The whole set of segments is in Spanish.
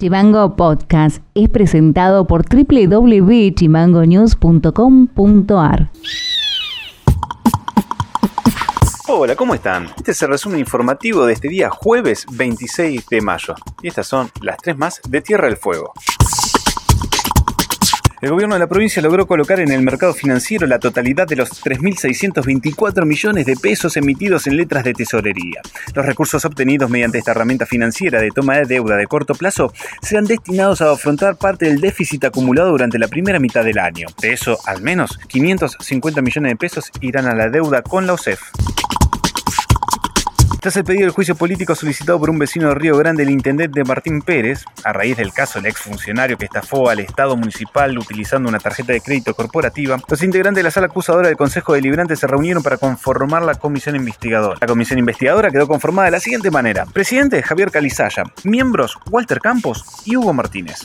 Chimango Podcast es presentado por www.chimangonews.com.ar. Hola, ¿cómo están? Este es el resumen informativo de este día jueves 26 de mayo. Y estas son las tres más de Tierra del Fuego. El gobierno de la provincia logró colocar en el mercado financiero la totalidad de los 3.624 millones de pesos emitidos en letras de tesorería. Los recursos obtenidos mediante esta herramienta financiera de toma de deuda de corto plazo serán destinados a afrontar parte del déficit acumulado durante la primera mitad del año. De eso, al menos 550 millones de pesos irán a la deuda con la OSEF. Tras el pedido del juicio político solicitado por un vecino de Río Grande, el intendente Martín Pérez, a raíz del caso del exfuncionario que estafó al Estado municipal utilizando una tarjeta de crédito corporativa, los integrantes de la sala acusadora del Consejo Deliberante se reunieron para conformar la comisión investigadora. La comisión investigadora quedó conformada de la siguiente manera. Presidente Javier Calizaya, miembros Walter Campos y Hugo Martínez.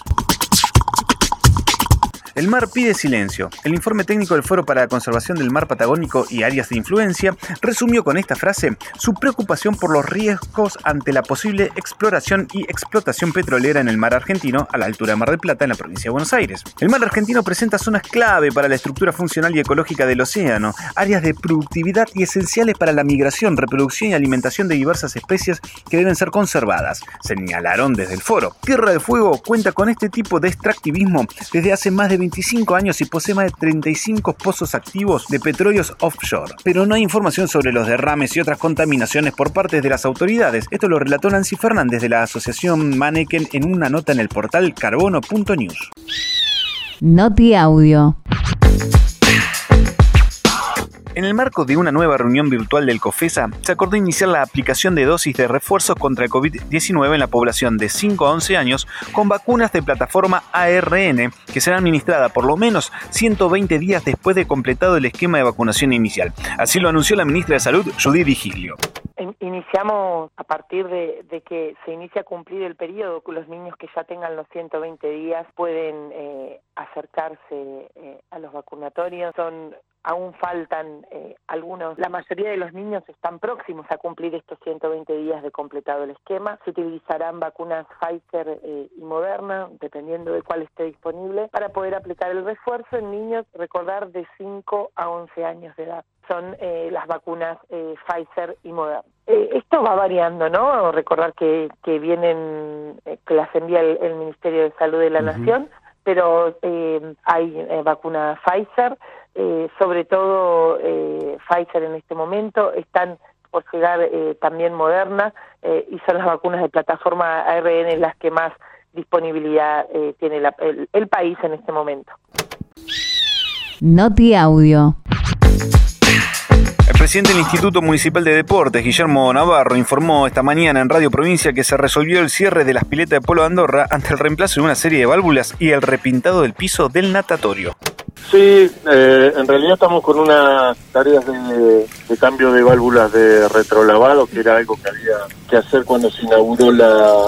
El mar pide silencio. El informe técnico del Foro para la Conservación del Mar Patagónico y Áreas de Influencia resumió con esta frase su preocupación por los riesgos ante la posible exploración y explotación petrolera en el mar argentino a la altura de Mar del Plata en la provincia de Buenos Aires. El mar argentino presenta zonas clave para la estructura funcional y ecológica del océano, áreas de productividad y esenciales para la migración, reproducción y alimentación de diversas especies que deben ser conservadas, señalaron desde el foro. Tierra de Fuego cuenta con este tipo de extractivismo desde hace más de 25 años y posee más de 35 pozos activos de petróleos offshore. Pero no hay información sobre los derrames y otras contaminaciones por parte de las autoridades. Esto lo relató Nancy Fernández de la Asociación Manneken en una nota en el portal carbono.news. Noti Audio. En el marco de una nueva reunión virtual del COFESA, se acordó iniciar la aplicación de dosis de refuerzos contra el COVID-19 en la población de 5 a 11 años con vacunas de plataforma ARN que serán administradas por lo menos 120 días después de completado el esquema de vacunación inicial. Así lo anunció la ministra de Salud, Judith Digilio. Iniciamos a partir de, que se inicia a cumplir el periodo, los niños que ya tengan los 120 días pueden eh, acercarse eh, a los vacunatorios. Son aún faltan eh, algunos, la mayoría de los niños están próximos a cumplir estos 120 días de completado el esquema. Se utilizarán vacunas Pfizer eh, y Moderna, dependiendo de cuál esté disponible, para poder aplicar el refuerzo en niños, recordar, de 5 a 11 años de edad. Son eh, las vacunas Pfizer y Moderna. esto va variando, ¿no? Recordar que, que vienen, que las envía el, Ministerio de Salud de la Nación, pero hay vacuna Pfizer, eh, sobre todo eh, Pfizer en este momento, están por llegar eh, también Moderna y son las vacunas de plataforma ARN las que más disponibilidad tiene el, país en este momento. Noti Audio. El presidente del Instituto Municipal de Deportes, Guillermo Navarro, informó esta mañana en Radio Provincia que se resolvió el cierre de las piletas de Polo de Andorra ante el reemplazo de una serie de válvulas y el repintado del piso del natatorio. Sí, eh, en realidad estamos con unas tareas de, cambio de válvulas de retrolavado, que era algo que había que hacer cuando se inauguró la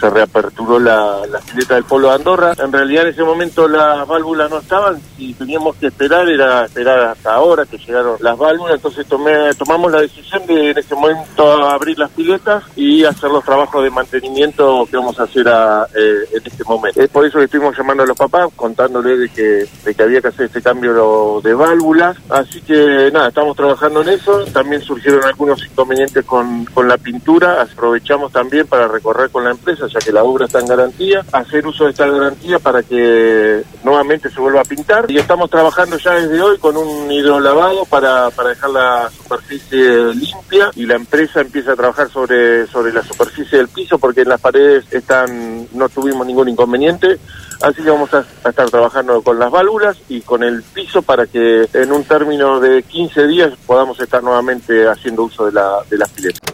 reaperturó la, la pileta del Polo de Andorra. En realidad en ese momento las válvulas no estaban. Y teníamos que esperar, era esperar hasta ahora que llegaron las válvulas, entonces tomé, tomamos la decisión de en ese momento abrir las piletas y hacer los trabajos de mantenimiento que vamos a hacer eh, en este momento. Es por eso que estuvimos llamando a los papás, contándoles de que, de que había que hacer este cambio de válvulas, así que nada, estamos trabajando en eso, también surgieron algunos inconvenientes con, con la pintura, aprovechamos también para recorrer con la empresa, ya que la obra está en garantía, hacer uso de esta garantía para que nuevamente se vuelva a pintar y estamos trabajando ya desde hoy con un hidrolavado para, para dejar la superficie limpia y la empresa empieza a trabajar sobre, sobre la superficie del piso porque en las paredes están, no tuvimos ningún inconveniente. Así que vamos a, estar trabajando con las válvulas y con el piso para que en un término de 15 días podamos estar nuevamente haciendo uso de, la, de las piletas.